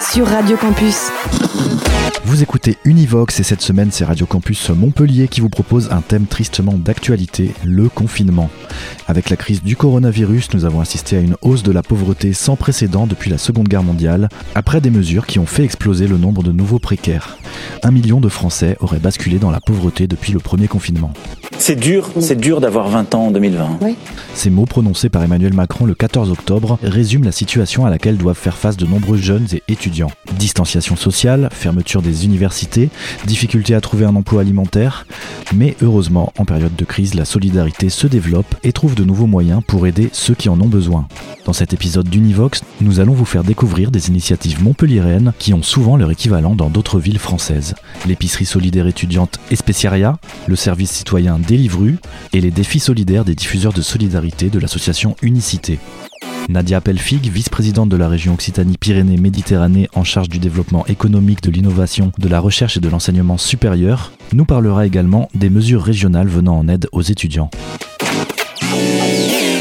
sur Radio Campus. Vous écoutez Univox et cette semaine c'est Radio Campus Montpellier qui vous propose un thème tristement d'actualité, le confinement. Avec la crise du coronavirus, nous avons assisté à une hausse de la pauvreté sans précédent depuis la Seconde Guerre mondiale, après des mesures qui ont fait exploser le nombre de nouveaux précaires. Un million de Français auraient basculé dans la pauvreté depuis le premier confinement. C'est dur, c'est dur d'avoir 20 ans en 2020. Ces mots prononcés par Emmanuel Macron le 14 octobre résument la situation à laquelle doivent faire face de nombreux jeunes et étudiants. Distanciation sociale, fermeture des universités, difficulté à trouver un emploi alimentaire. Mais heureusement, en période de crise, la solidarité se développe et trouve de nouveaux moyens pour aider ceux qui en ont besoin. Dans cet épisode d'Univox, nous allons vous faire découvrir des initiatives montpelliéraines qui ont souvent leur équivalent dans d'autres villes françaises. L'épicerie solidaire étudiante Especiaria, le service citoyen Délivru et les défis solidaires des diffuseurs de solidarité de l'association Unicité. Nadia Pelfig, vice-présidente de la région Occitanie-Pyrénées-Méditerranée en charge du développement économique, de l'innovation, de la recherche et de l'enseignement supérieur, nous parlera également des mesures régionales venant en aide aux étudiants.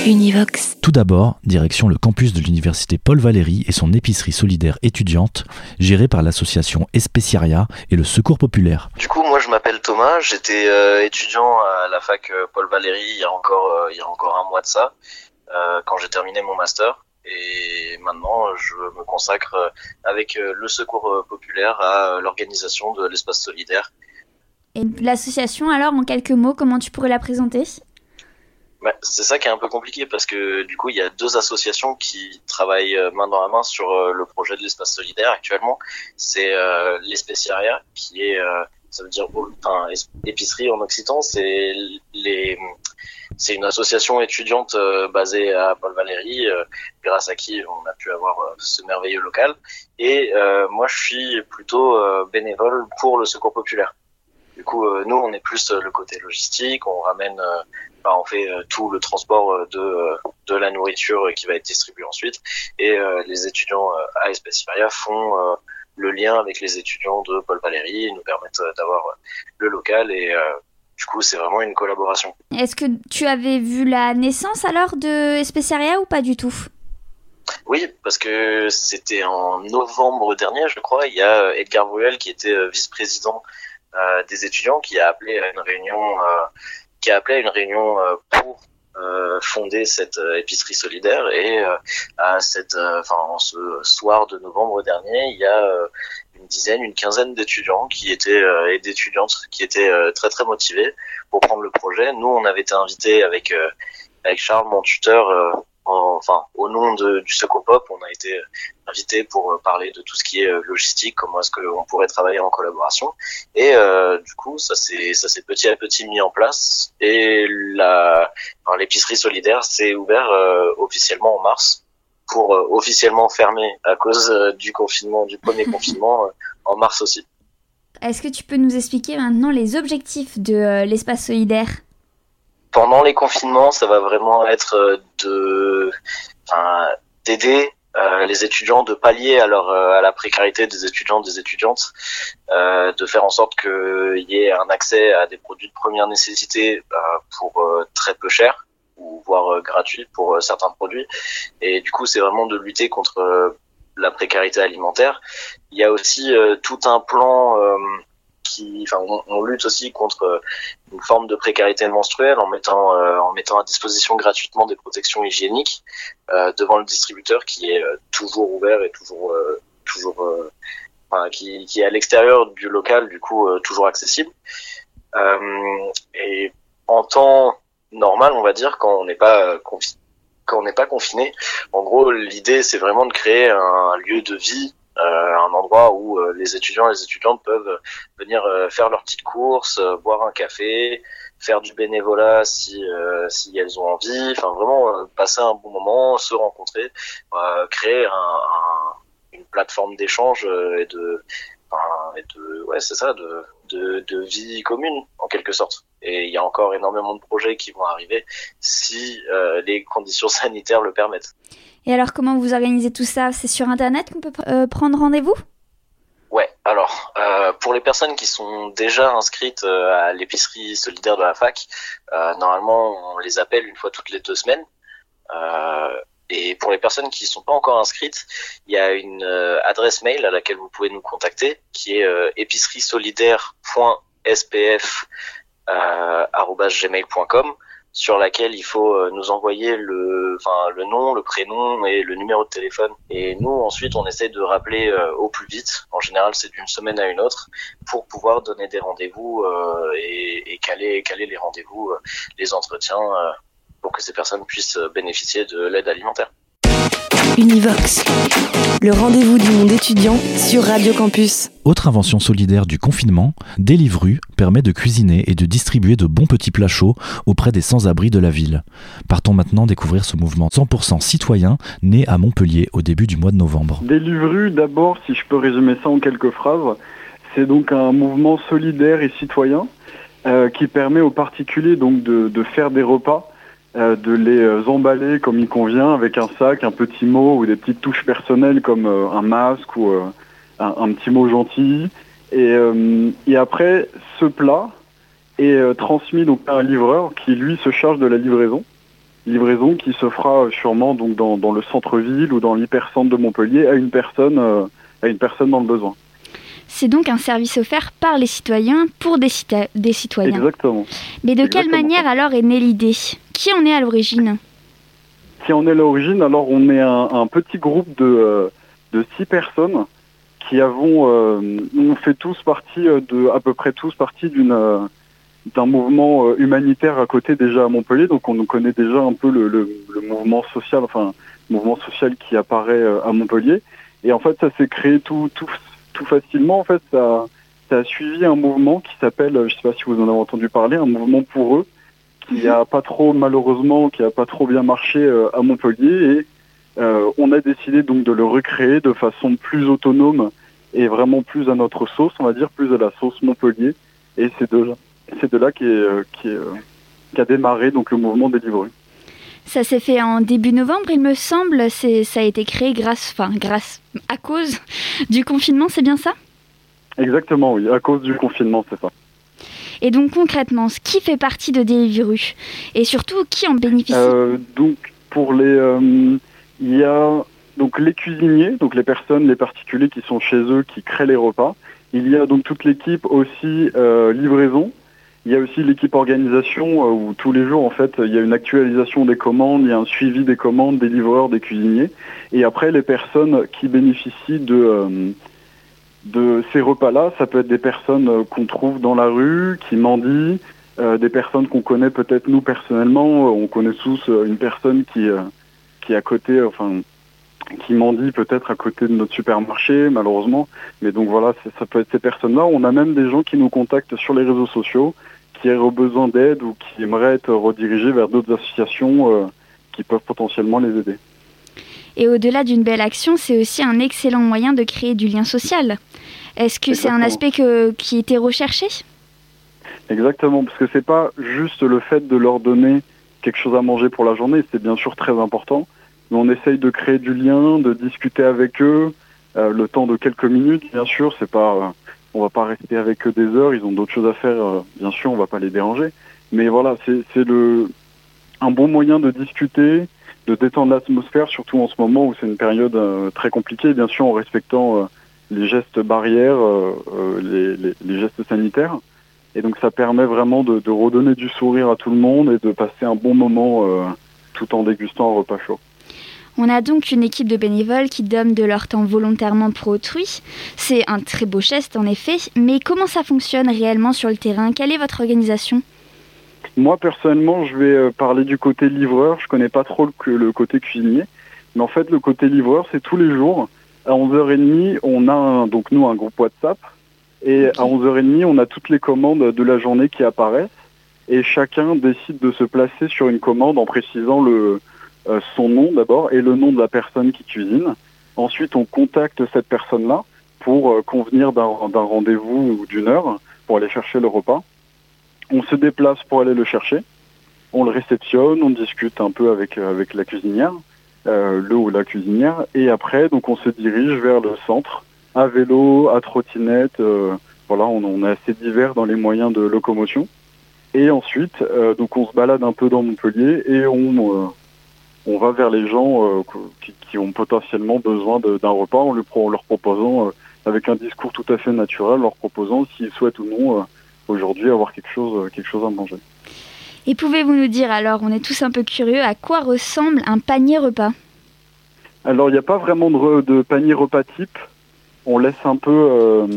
Univox. Tout d'abord, direction le campus de l'université Paul Valéry et son épicerie solidaire étudiante, gérée par l'association Especiaria et le Secours populaire. Du coup, moi je m'appelle Thomas, j'étais euh, étudiant à la fac euh, Paul Valéry il y a encore euh, il y a encore un mois de ça, quand j'ai terminé mon master. Et maintenant, je me consacre euh, avec euh, le Secours euh, populaire à euh, l'organisation de l'espace solidaire. Et l'association, alors, en quelques mots, comment tu pourrais la présenter? Ouais, c'est ça qui est un peu compliqué parce que du coup il y a deux associations qui travaillent euh, main dans la main sur euh, le projet de l'espace solidaire actuellement. C'est euh, l'Especiaria qui est euh, ça veut dire épicerie en occitan, c'est les c'est une association étudiante euh, basée à Paul Valéry euh, grâce à qui on a pu avoir euh, ce merveilleux local et euh, moi je suis plutôt bénévole pour le secours populaire. Du coup nous on est plus le côté logistique, on ramène on fait tout le transport de, de la nourriture qui va être distribuée ensuite. Et les étudiants à Especiaria font euh, le lien avec les étudiants de Paul Valéry. Ils nous permettent euh, d'avoir euh, le local et euh, du coup, c'est vraiment une collaboration. Est-ce que tu avais vu la naissance alors de Especiaria ou pas du tout? Oui, parce que c'était en novembre dernier, je crois. Il y a Edgar Bruel qui était vice-président des étudiants qui a appelé à une réunion, qui a appelé à une réunion pour euh, fonder cette euh, épicerie solidaire. Et euh, à cette, enfin, en ce soir de novembre dernier, il y a une dizaine, une quinzaine d'étudiants qui étaient euh, et d'étudiantes qui étaient euh, très très motivés pour prendre le projet. Nous, on avait été invités avec euh, avec Charles, mon tuteur. Euh, en- enfin, au nom de, du Secopop, on a été invité pour euh, parler de tout ce qui est euh, logistique, comment est-ce qu'on pourrait travailler en collaboration. Et euh, du coup, ça s'est ça s'est petit à petit mis en place. Et la enfin, l'épicerie solidaire s'est ouvert euh, officiellement en mars pour euh, officiellement fermer à cause euh, du confinement, du premier confinement euh, en mars aussi. Est-ce que tu peux nous expliquer maintenant les objectifs de euh, l'espace solidaire? Pendant les confinements, ça va vraiment être euh, de d'aider euh, les étudiants, de pallier à leur euh, à la précarité des étudiants, des étudiantes, euh, de faire en sorte qu'il y ait un accès à des produits de première nécessité euh, pour euh, très peu cher ou voire euh, gratuit pour euh, certains produits. Et du coup, c'est vraiment de lutter contre euh, la précarité alimentaire. Il y a aussi euh, tout un plan euh, qui, enfin, on, on lutte aussi contre euh, une forme de précarité menstruelle en mettant euh, en mettant à disposition gratuitement des protections hygiéniques euh, devant le distributeur qui est euh, toujours ouvert et toujours euh, toujours euh, enfin, qui, qui est à l'extérieur du local du coup toujours accessible. Et en temps normal on va dire quand on n'est pas euh, confi- quand on n'est pas confiné en gros l'idée c'est vraiment de créer un lieu de vie un endroit où euh, les étudiants et les étudiantes peuvent venir euh, faire leurs petites courses, euh, boire un café, faire du bénévolat si euh, si elles ont envie, enfin vraiment euh, passer un bon moment, se rencontrer, euh, créer un, un- une plateforme d'échange euh, et de et de ouais c'est ça de de, de vie commune en quelque sorte. Et il y a encore énormément de projets qui vont arriver si euh, les conditions sanitaires le permettent. Et alors, comment vous organisez tout ça? C'est sur Internet qu'on peut euh, prendre rendez-vous? Ouais, alors euh, pour les personnes qui sont déjà inscrites euh, à l'épicerie solidaire de la fac, normalement on les appelle une fois toutes les deux semaines. Et pour les personnes qui sont pas encore inscrites, il y a une adresse mail à laquelle vous pouvez nous contacter, qui est épicerie-solidaire.spf@gmail.com sur laquelle il faut euh, nous envoyer le, enfin, le nom, le prénom et le numéro de téléphone. Et nous, ensuite, on essaie de rappeler euh, au plus vite. En général, c'est d'une semaine à une autre pour pouvoir donner des rendez-vous euh, et, et caler, caler les rendez-vous, les entretiens, pour que ces personnes puissent bénéficier de l'aide alimentaire. Univox, le rendez-vous du monde étudiant sur Radio Campus. Autre invention solidaire du confinement, Deliveroo permet de cuisiner et de distribuer de bons petits plats chauds auprès des sans-abri de la ville. Partons maintenant découvrir ce mouvement 100% citoyen né à Montpellier au début du mois de novembre. Deliveroo, d'abord, si je peux résumer ça en quelques phrases, c'est donc un mouvement solidaire et citoyen euh, qui permet aux particuliers donc de, de faire des repas, euh, de les euh, emballer comme il convient avec un sac, un petit mot ou des petites touches personnelles comme euh, un masque ou un, petit mot gentil. Et, et après, ce plat est transmis donc par un livreur qui lui se charge de la livraison. Livraison qui se fera sûrement donc dans, dans le centre-ville ou dans l'hypercentre de Montpellier à une personne à une personne dans le besoin. C'est donc un service offert par les citoyens pour des, cita- des citoyens. Exactement. Mais de quelle manière alors est née l'idée? Qui en est à l'origine? Si on est l'origine, alors on est un, un petit groupe de, euh, de six personnes qui avons, euh, on fait tous partie euh, de, à peu près tous partie d'une, euh, d'un mouvement humanitaire à côté déjà à Montpellier, donc on connaît déjà un peu le, le, le mouvement social, enfin mouvement social qui apparaît à Montpellier. Et en fait, ça s'est créé tout, tout, tout facilement. En fait, ça, ça a suivi un mouvement qui s'appelle, euh, je sais pas si vous en avez entendu parler, un mouvement pour eux, qui a pas trop malheureusement, qui a pas trop bien marché euh, à Montpellier. Et euh, on a décidé donc de le recréer de façon plus autonome et vraiment plus à notre sauce, on va dire, plus à la sauce Montpellier. Et c'est de là, c'est de là qui est, qui est, euh, qu'a démarré donc le mouvement livreurs. Ça s'est fait en début novembre, il me semble. C'est, ça a été créé grâce, enfin grâce, à cause du confinement, c'est bien ça? Exactement, oui, à cause du confinement, c'est ça. Et donc concrètement, qui fait partie de Deliveroo Et surtout, qui en bénéficie? Euh, donc pour les, euh, il y a donc les cuisiniers, donc les personnes, les particuliers qui sont chez eux, qui créent les repas. Il y a donc toute l'équipe aussi euh, livraison. Il y a aussi l'équipe organisation euh, où tous les jours en fait il y a une actualisation des commandes, il y a un suivi des commandes des livreurs, des cuisiniers. Et après les personnes qui bénéficient de euh, ces repas-là, ça peut être des personnes euh, qu'on trouve dans la rue, qui mendient, des personnes qu'on connaît peut-être nous personnellement. On connaît tous une personne qui qui est à côté, enfin qui mendie peut-être à côté de notre supermarché, malheureusement. Mais donc voilà, ça peut être ces personnes-là. On a même des gens qui nous contactent sur les réseaux sociaux, qui auraient besoin d'aide ou qui aimeraient être redirigés vers d'autres associations euh, qui peuvent potentiellement les aider. Et au-delà d'une belle action, c'est aussi un excellent moyen de créer du lien social. Est-ce que c'est un aspect que, qui était recherché? Exactement, parce que c'est pas juste le fait de leur donner quelque chose à manger pour la journée, c'est bien sûr très important, mais on essaye de créer du lien, de discuter avec eux, euh, le temps de quelques minutes, bien sûr, c'est pas, euh, on va pas rester avec eux des heures, ils ont d'autres choses à faire, euh, bien sûr, on va pas les déranger, mais voilà, c'est le un bon moyen de discuter, de détendre l'atmosphère, surtout en ce moment où c'est une période euh, très compliquée, bien sûr, en respectant euh, les gestes barrières, les, gestes sanitaires. Et donc ça permet vraiment de, redonner du sourire à tout le monde et de passer un bon moment tout en dégustant un repas chaud. On a donc une équipe de bénévoles qui donnent de leur temps volontairement pour autrui. C'est un très beau geste en effet, mais comment ça fonctionne réellement sur le terrain? Quelle est votre organisation? Moi personnellement, je vais euh, parler du côté livreur. Je connais pas trop le, que- le côté cuisinier, mais en fait le côté livreur, c'est tous les jours à 11h30, on a un- donc nous un groupe WhatsApp. Et à 11h30, on a toutes les commandes de la journée qui apparaissent. Et chacun décide de se placer sur une commande en précisant le euh, son nom d'abord et le nom de la personne qui cuisine. Ensuite, on contacte cette personne-là pour euh, convenir d'un rendez-vous ou d'une heure pour aller chercher le repas. On se déplace pour aller le chercher. On le réceptionne, on discute un peu avec, avec la cuisinière, euh, le ou la cuisinière, et après, donc on se dirige vers le centre, à vélo, à trottinette. euh, voilà, on, est assez divers dans les moyens de locomotion. Et ensuite, euh, donc on se balade un peu dans Montpellier et on, euh, on va vers les gens euh, qui, qui ont potentiellement besoin d'un repas en, lui pro- en leur proposant, euh, avec un discours tout à fait naturel, leur proposant s'ils souhaitent ou non euh, aujourd'hui avoir quelque chose, quelque chose à manger. Et pouvez-vous nous dire alors, on est tous un peu curieux, à quoi ressemble un panier repas? Alors, il n'y a pas vraiment de, panier repas type. On laisse un peu, euh,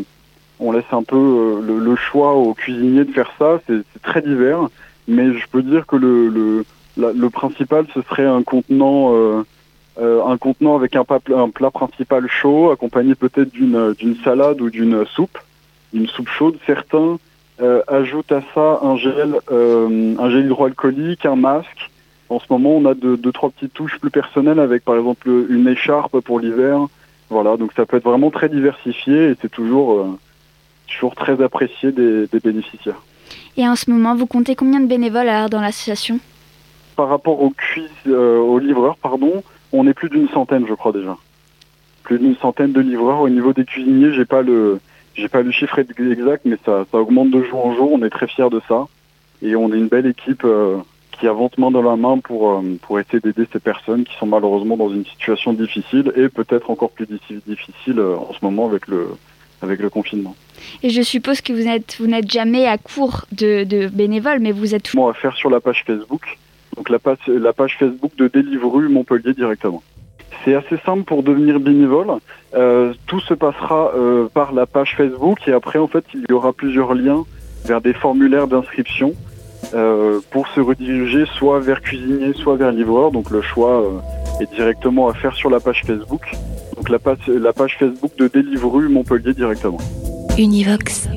on laisse un peu euh, le, le choix aux cuisiniers de faire ça. C'est c'est très divers, mais je peux dire que le, le, le principal, ce serait un contenant, euh, euh, un contenant avec un, plat principal chaud, accompagné peut-être d'une salade ou d'une soupe, une soupe chaude. Certains euh, ajoutent à ça un gel, un gel hydroalcoolique, un masque. En ce moment, on a deux, trois petites touches plus personnelles avec, par exemple, une écharpe pour l'hiver. Voilà, donc ça peut être vraiment très diversifié et c'est toujours, toujours très apprécié des, bénéficiaires. Et en ce moment, vous comptez combien de bénévoles dans l'association? Par rapport aux cuis, euh, aux livreurs, pardon, on est plus d'une centaine, je crois déjà. Plus d'une centaine de livreurs. Au niveau des cuisiniers, j'ai pas le, j'ai pas le chiffre exact, mais ça, ça augmente de jour en jour. On est très fiers de ça et on est une belle équipe euh, qui avance main dans la main pour euh, pour essayer d'aider ces personnes qui sont malheureusement dans une situation difficile et peut-être encore plus diffi- difficile euh, en ce moment avec le avec le confinement. Et je suppose que vous n'êtes vous n'êtes jamais à court de, de bénévoles, mais vous êtes toujours... à faire sur la page Facebook. Donc la page, Facebook de Deliveroo Montpellier directement. C'est assez simple pour devenir bénévole. Euh, tout se passera euh, par la page Facebook et après en fait il y aura plusieurs liens vers des formulaires d'inscription euh, pour se rediriger soit vers cuisinier, soit vers livreur. Donc le choix est directement à faire sur la page Facebook. Donc la page, Facebook de Deliveroo Montpellier directement. Univox.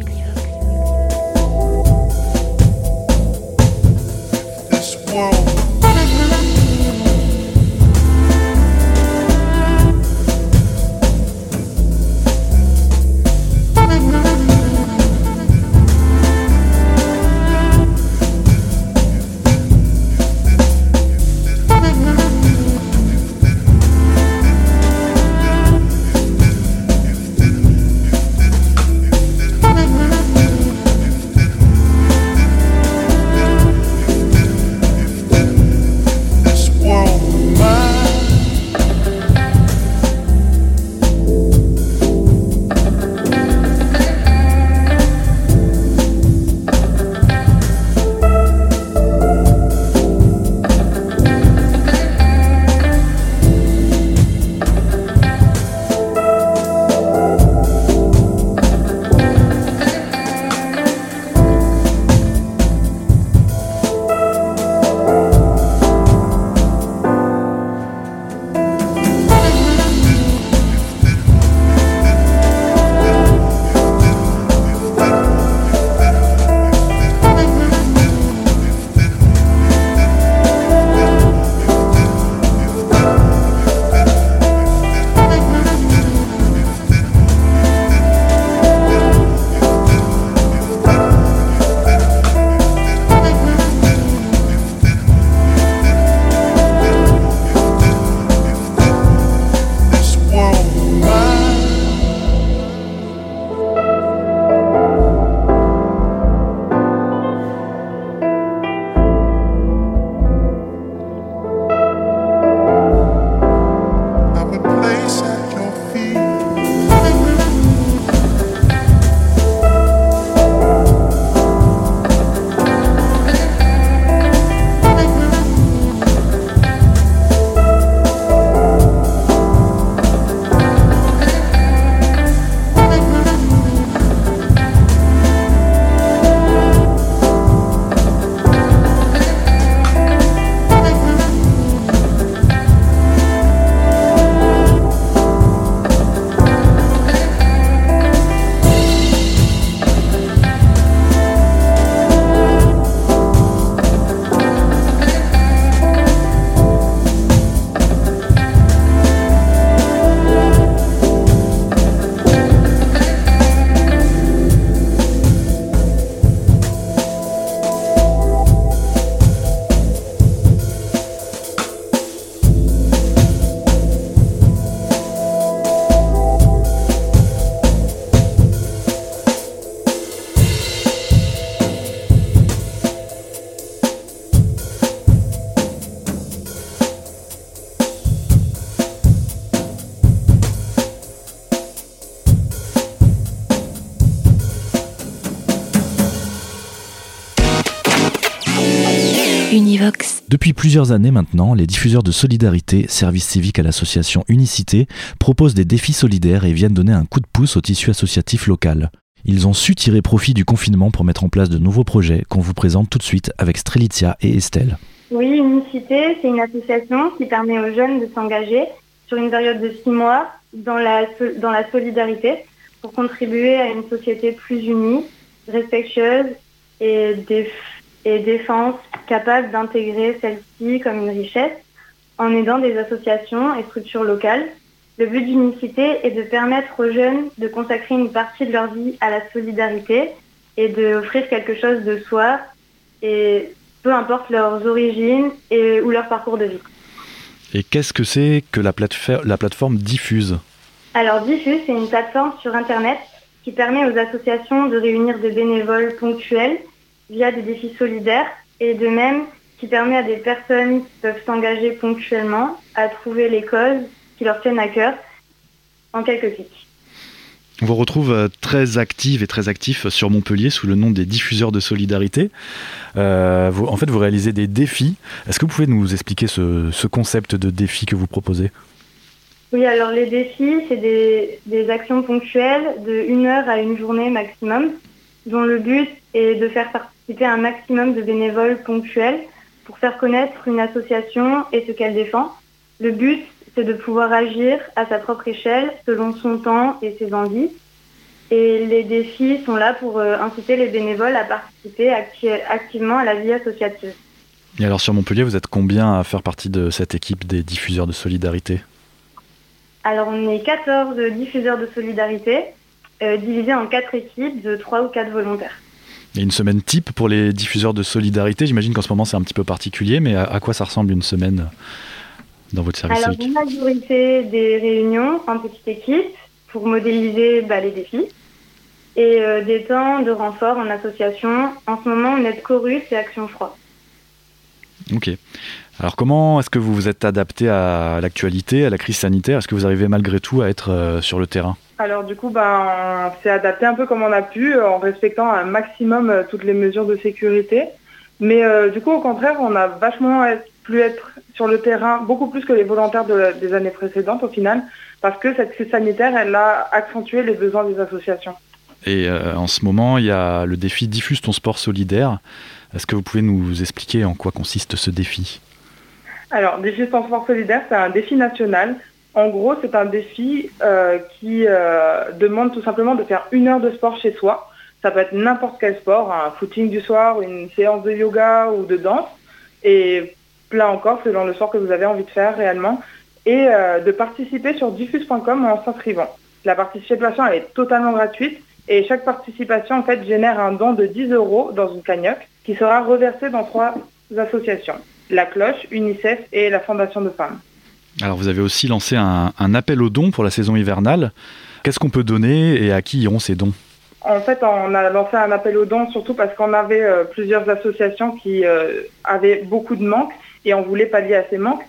Depuis plusieurs années maintenant, les diffuseurs de solidarité, service civique à l'association Unicité, proposent des défis solidaires et viennent donner un coup de pouce au tissu associatif local. Ils ont su tirer profit du confinement pour mettre en place de nouveaux projets qu'on vous présente tout de suite avec Strelitzia et Estelle. Oui, Unicité, c'est une association qui permet aux jeunes de s'engager sur une période de six mois dans la, dans la solidarité pour contribuer à une société plus unie, respectueuse et, et défense capable d'intégrer celle-ci comme une richesse en aidant des associations et structures locales le but d'Unicité est de permettre aux jeunes de consacrer une partie de leur vie à la solidarité et d'offrir quelque chose de soi, et peu importe leurs origines et, ou leur parcours de vie. Et qu'est-ce que c'est que la, la plateforme Diffuse? Alors Diffuse, c'est une plateforme sur Internet qui permet aux associations de réunir des bénévoles ponctuels via des défis solidaires et de même qui permet à des personnes qui peuvent s'engager ponctuellement à trouver les causes qui leur tiennent à cœur en quelques clics. On vous retrouve euh, très active et très actif sur Montpellier sous le nom des diffuseurs de solidarité. Euh, vous, en fait, vous réalisez des défis. Est-ce que vous pouvez nous expliquer ce, concept de défi que vous proposez? Oui, alors les défis, c'est des, des, actions ponctuelles de une heure à une journée maximum, dont le but est de faire participer un maximum de bénévoles ponctuels pour faire connaître une association et ce qu'elle défend. Le but, c'est de pouvoir agir à sa propre échelle, selon son temps et ses envies. Et les défis sont là pour euh, inciter les bénévoles à participer activement à la vie associative. Et alors sur Montpellier, vous êtes combien à faire partie de cette équipe des diffuseurs de solidarité? Alors on est 14 diffuseurs de solidarité, euh, divisés en 4 équipes de 3 ou 4 volontaires. A une semaine type pour les diffuseurs de solidarité. J'imagine qu'en ce moment c'est un petit peu particulier, mais à quoi ça ressemble une semaine dans votre service Alors, une majorité des réunions en petite équipe pour modéliser bah, les défis et euh, des temps de renfort en association. En ce moment, on est Chorus et Action Froid. Ok. Alors comment est-ce que vous vous êtes adapté à l'actualité, à la crise sanitaire? Est-ce que vous arrivez malgré tout à être euh, sur le terrain? Alors du coup, ben, on s'est adapté un peu comme on a pu, en respectant un maximum euh, toutes les mesures de sécurité. Mais du coup, au contraire, on a vachement pu être sur le terrain beaucoup plus que les volontaires des années précédentes au final, parce que cette crise sanitaire, elle a accentué les besoins des associations. Et euh, en ce moment, il y a le défi Diffuse ton sport solidaire. Est-ce que vous pouvez nous expliquer en quoi consiste ce défi? Alors, Diffuse ton sport solidaire, c'est un défi national. En gros, c'est un défi euh, qui euh, demande tout simplement de faire une heure de sport chez soi. Ça peut être n'importe quel sport, un footing du soir, une séance de yoga ou de danse. Et là encore selon le sport que vous avez envie de faire réellement, et euh, de participer sur diffuse.com en s'inscrivant. La participation elle est totalement gratuite et chaque participation en fait génère un don de 10 euros dans une cagnotte qui sera reversé dans trois associations la Cloche, UNICEF et la Fondation de Femmes. Alors vous avez aussi lancé un, appel aux dons pour la saison hivernale. Qu'est-ce qu'on peut donner et à qui iront ces dons? En fait, on a lancé un appel aux dons surtout parce qu'on avait euh, plusieurs associations qui euh, avaient beaucoup de manques et on voulait pallier à ces manques.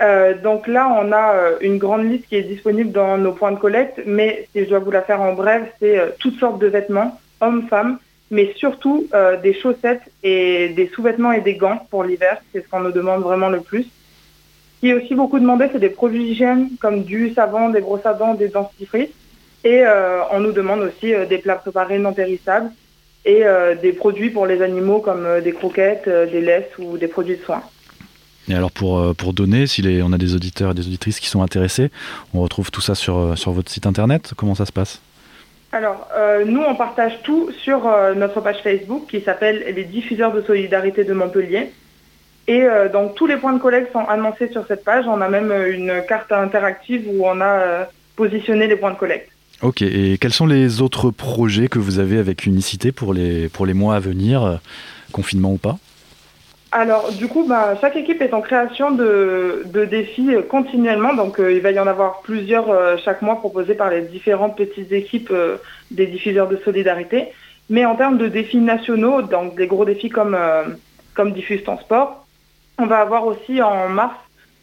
Euh, donc là, on a une grande liste qui est disponible dans nos points de collecte, mais si je dois vous la faire en bref, c'est toutes sortes de vêtements, hommes, femmes, mais surtout des chaussettes et des sous-vêtements et des gants pour l'hiver, c'est ce qu'on nous demande vraiment le plus. Ce qui est aussi beaucoup demandé, c'est des produits d'hygiène comme du savon, des brosses à dents, des dentifrices. Et on nous demande aussi des plats préparés non périssables et des produits pour les animaux comme des croquettes, des laisses ou des produits de soins. Et alors pour, euh, pour donner, si on a des auditeurs et des auditrices qui sont intéressés, on retrouve tout ça sur, euh, sur votre site internet. Comment ça se passe? Alors, euh, nous, on partage tout sur notre page Facebook qui s'appelle Les diffuseurs de solidarité de Montpellier. Et donc, tous les points de collecte sont annoncés sur cette page. On a même une carte interactive où on a positionné les points de collecte. Ok, et quels sont les autres projets que vous avez avec Unicité pour les, pour les mois à venir, confinement ou pas? Alors, du coup, bah, chaque équipe est en création de, défis continuellement. Donc, euh, il va y en avoir plusieurs euh, chaque mois proposés par les différentes petites équipes euh, des diffuseurs de solidarité. Mais en termes de défis nationaux, donc des gros défis comme, Diffuse ton sport, on va avoir aussi en mars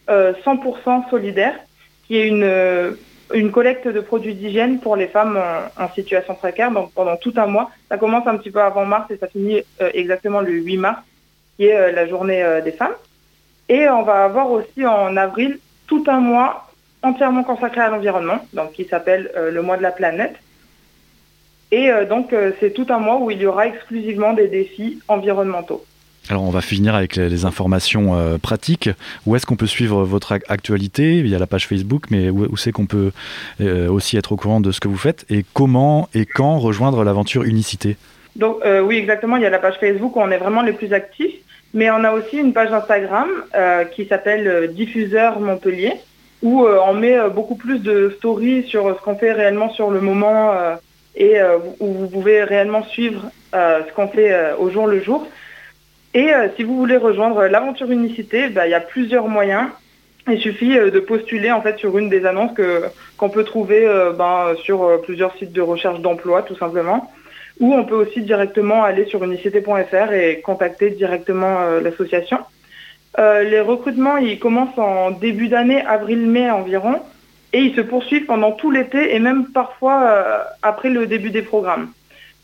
100% solidaire, qui est une, une collecte de produits d'hygiène pour les femmes en, en, situation précaire. Donc, pendant tout un mois, ça commence un petit peu avant mars et ça finit exactement le 8 mars. Qui est la journée des femmes. Et on va avoir aussi en avril tout un mois entièrement consacré à l'environnement, donc qui s'appelle le mois de la planète. Et donc c'est tout un mois où il y aura exclusivement des défis environnementaux. Alors on va finir avec les, informations euh, pratiques. Où est-ce qu'on peut suivre votre actualité? Il y a la page Facebook, mais où, c'est qu'on peut euh, aussi être au courant de ce que vous faites? Et comment et quand rejoindre l'aventure Unicité? Donc euh, oui, exactement. Il y a la page Facebook où on est vraiment les plus actifs, mais on a aussi une page Instagram qui s'appelle Diffuseur Montpellier, où on met beaucoup plus de stories sur ce qu'on fait réellement sur le moment et où vous pouvez réellement suivre ce qu'on fait au jour le jour. Et euh, si vous voulez rejoindre l'aventure unicité, bah, il y a plusieurs moyens. Il suffit euh, de postuler en fait sur une des annonces qu'on peut trouver euh, ben, sur plusieurs sites de recherche d'emploi tout simplement. Ou on peut aussi directement aller sur unicité.fr et contacter directement l'association. les recrutements, ils commencent en début d'année, avril-mai environ, et ils se poursuivent pendant tout l'été et même parfois après le début des programmes.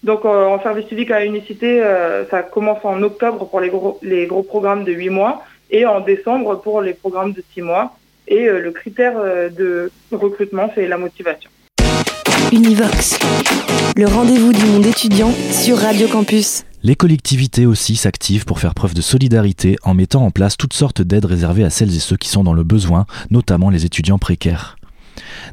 Donc euh, en service civique à Unicité, euh, ça commence en octobre pour les gros, les gros programmes de 8 mois et en décembre pour les programmes de 6 mois. Et euh, le critère de recrutement, c'est la motivation. Univox, le rendez-vous du monde étudiant sur Radio Campus. Les collectivités aussi s'activent pour faire preuve de solidarité en mettant en place toutes sortes d'aides réservées à celles et ceux qui sont dans le besoin, notamment les étudiants précaires.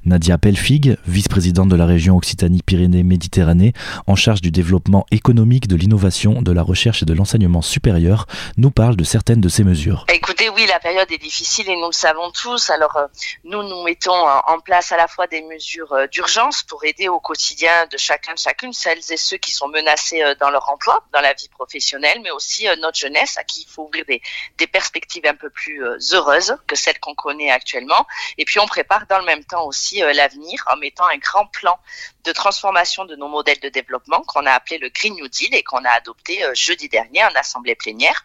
Nadia Pelfig, vice-présidente de la région Occitanie-Pyrénées-Méditerranée, en charge du développement économique, de l'innovation, de la recherche et de l'enseignement supérieur, nous parle de certaines de ces mesures. Écoutez, oui, la période est difficile et nous le savons tous. Alors, euh, nous, nous mettons en place à la fois des mesures euh, d'urgence pour aider au quotidien de chacun, de chacune, celles et ceux qui sont menacés euh, dans leur emploi, dans la vie professionnelle, mais aussi notre jeunesse à qui il faut ouvrir des, des perspectives un peu plus heureuses que celles qu'on connaît actuellement. Et puis, on prépare dans le même temps aussi euh, l'avenir en mettant un grand plan de transformation de nos modèles de développement qu'on a appelé le Green New Deal et qu'on a adopté euh, jeudi dernier en assemblée plénière.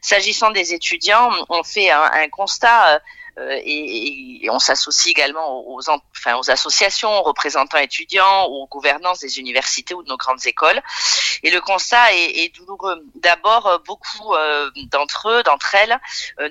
S'agissant des étudiants, on fait un, constat euh, et, on s'associe également aux, aux associations, aux représentants étudiants, aux gouvernances des universités ou de nos grandes écoles. Et le constat est, est douloureux. D'abord, euh, beaucoup euh, d'entre eux, d'entre elles,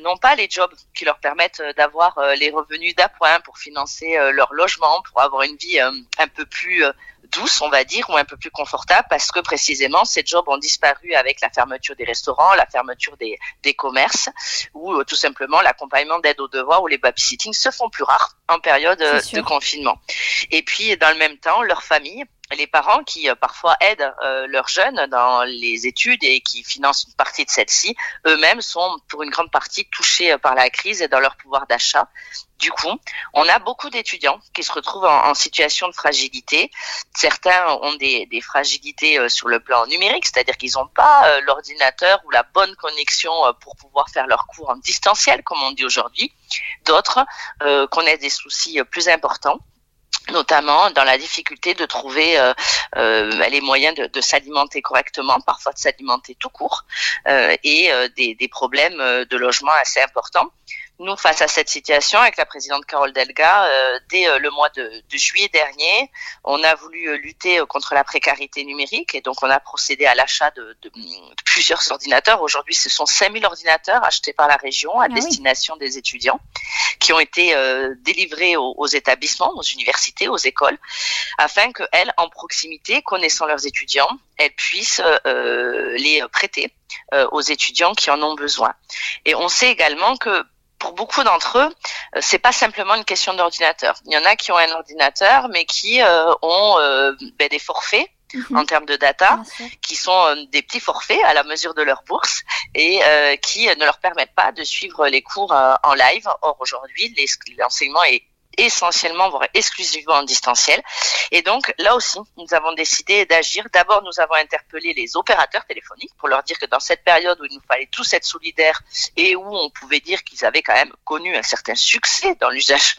n'ont pas les jobs qui leur permettent d'avoir les revenus d'appoint pour financer leur logement, pour avoir une vie un peu plus douce, on va dire, ou un peu plus confortable, parce que précisément, ces jobs ont disparu avec la fermeture des restaurants, la fermeture des, des commerces, ou euh, tout simplement l'accompagnement d'aide aux devoirs ou les babysitting se font plus rares en période euh, de confinement. Et puis, dans le même temps, leurs familles les parents qui euh, parfois aident euh, leurs jeunes dans les études et qui financent une partie de celle-ci, eux-mêmes sont pour une grande partie touchés euh, par la crise et dans leur pouvoir d'achat. Du coup, on a beaucoup d'étudiants qui se retrouvent en, situation de fragilité. Certains ont des, des fragilités sur le plan numérique, c'est-à-dire qu'ils n'ont pas l'ordinateur ou la bonne connexion pour pouvoir faire leurs cours en distanciel, comme on dit aujourd'hui. D'autres connaissent des soucis plus importants notamment dans la difficulté de trouver euh, euh, les moyens de, s'alimenter correctement, parfois de s'alimenter tout court, euh, et des, problèmes de logement assez importants nous, face à cette situation, avec la présidente Carole Delga, euh, dès euh, le mois de, juillet dernier, on a voulu euh, lutter contre la précarité numérique et donc on a procédé à l'achat de, plusieurs ordinateurs. Aujourd'hui, ce sont 5000 ordinateurs achetés par la région à ah destination des étudiants qui ont été délivrés aux, établissements, aux universités, aux écoles, afin qu'elles, en proximité, connaissant leurs étudiants, elles puissent les prêter aux étudiants qui en ont besoin. Et on sait également que pour beaucoup d'entre eux, euh, c'est pas simplement une question d'ordinateur. Il y en a qui ont un ordinateur, mais qui euh, ont euh, ben, des forfaits mhm. en termes de data, qui sont des petits forfaits à la mesure de leur bourse et qui ne leur permettent pas de suivre les cours en live. Or aujourd'hui, l'enseignement est essentiellement, voire exclusivement en distanciel. Et donc là aussi, nous avons décidé d'agir. D'abord, nous avons interpellé les opérateurs téléphoniques pour leur dire que dans cette période où il nous fallait tous être solidaires et où on pouvait dire qu'ils avaient quand même connu un certain succès dans l'usage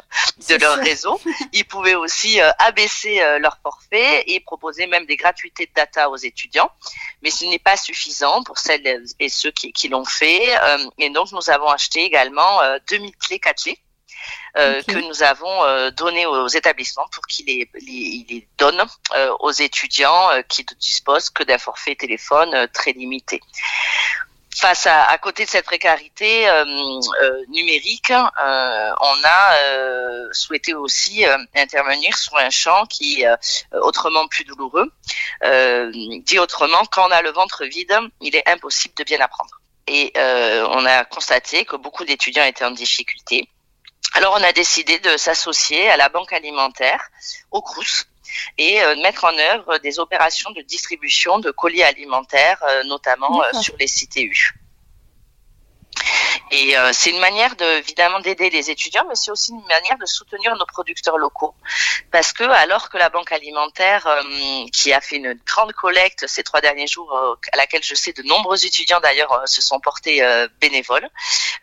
de leur réseau, ils pouvaient aussi euh, abaisser euh, leur forfait et proposer même des gratuités de data aux étudiants. Mais ce n'est pas suffisant pour celles et ceux qui, qui l'ont fait. Euh, et donc, nous avons acheté également 2000 clés 4G euh, que nous avons euh, donné aux établissements pour qu'ils les, les, donnent euh, aux étudiants qui ne disposent que d'un forfait téléphone très limité. face à, à, côté de cette précarité numérique, on a souhaité aussi intervenir sur un champ qui est autrement plus douloureux. dit autrement, quand on a le ventre vide, il est impossible de bien apprendre. Et on a constaté que beaucoup d'étudiants étaient en difficulté. Alors on a décidé de s'associer à la banque alimentaire, au CRUS, et de mettre en œuvre des opérations de distribution de colis alimentaires, notamment sur les CTU. Et euh, c'est une manière de, évidemment d'aider les étudiants, mais c'est aussi une manière de soutenir nos producteurs locaux. Parce que alors que la Banque alimentaire, euh, qui a fait une grande collecte ces trois derniers jours, euh, à laquelle je sais de nombreux étudiants d'ailleurs se sont portés bénévoles,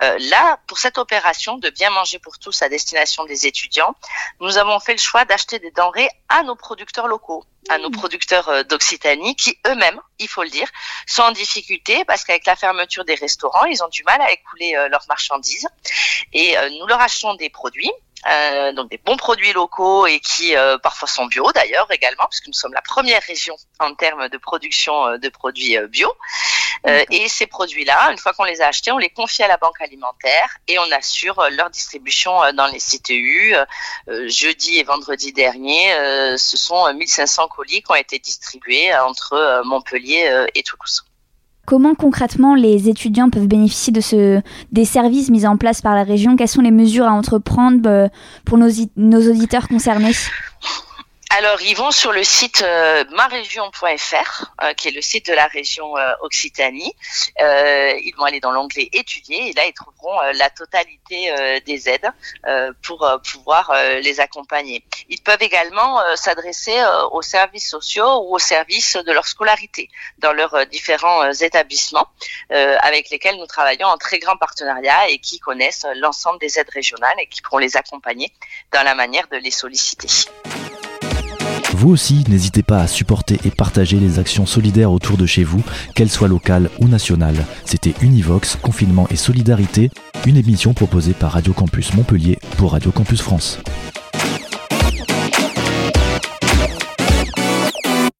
là, pour cette opération de bien manger pour tous à destination des étudiants, nous avons fait le choix d'acheter des denrées à nos producteurs locaux à nos producteurs euh, d'Occitanie qui eux-mêmes, il faut le dire, sont en difficulté parce qu'avec la fermeture des restaurants, ils ont du mal à écouler euh, leurs marchandises. Et euh, nous leur achetons des produits euh, donc des bons produits locaux et qui euh, parfois sont bio d'ailleurs également, puisque nous sommes la première région en termes de production euh, de produits bio. et ces produits-là, une fois qu'on les a achetés, on les confie à la banque alimentaire et on assure leur distribution dans les CTU. jeudi et vendredi dernier, ce sont 1500 colis qui ont été distribués entre Montpellier et Toulouse. Comment concrètement les étudiants peuvent bénéficier de ce, des services mis en place par la région? Quelles sont les mesures à entreprendre euh, pour nos, nos auditeurs concernés? Alors, ils vont sur le site euh, marégion.fr, euh, qui est le site de la région euh, Occitanie. Euh, ils vont aller dans l'onglet étudier et là, ils trouveront la totalité des aides pour pouvoir les accompagner. Ils peuvent également s'adresser aux services sociaux ou aux services de leur scolarité dans leurs différents établissements avec lesquels nous travaillons en très grand partenariat et qui connaissent l'ensemble des aides régionales et qui pourront les accompagner dans la manière de les solliciter. Vous aussi, n'hésitez pas à supporter et partager les actions solidaires autour de chez vous, qu'elles soient locales ou nationales. C'était Univox, Confinement et Solidarité, une émission proposée par Radio Campus Montpellier pour Radio Campus France.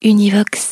Univox.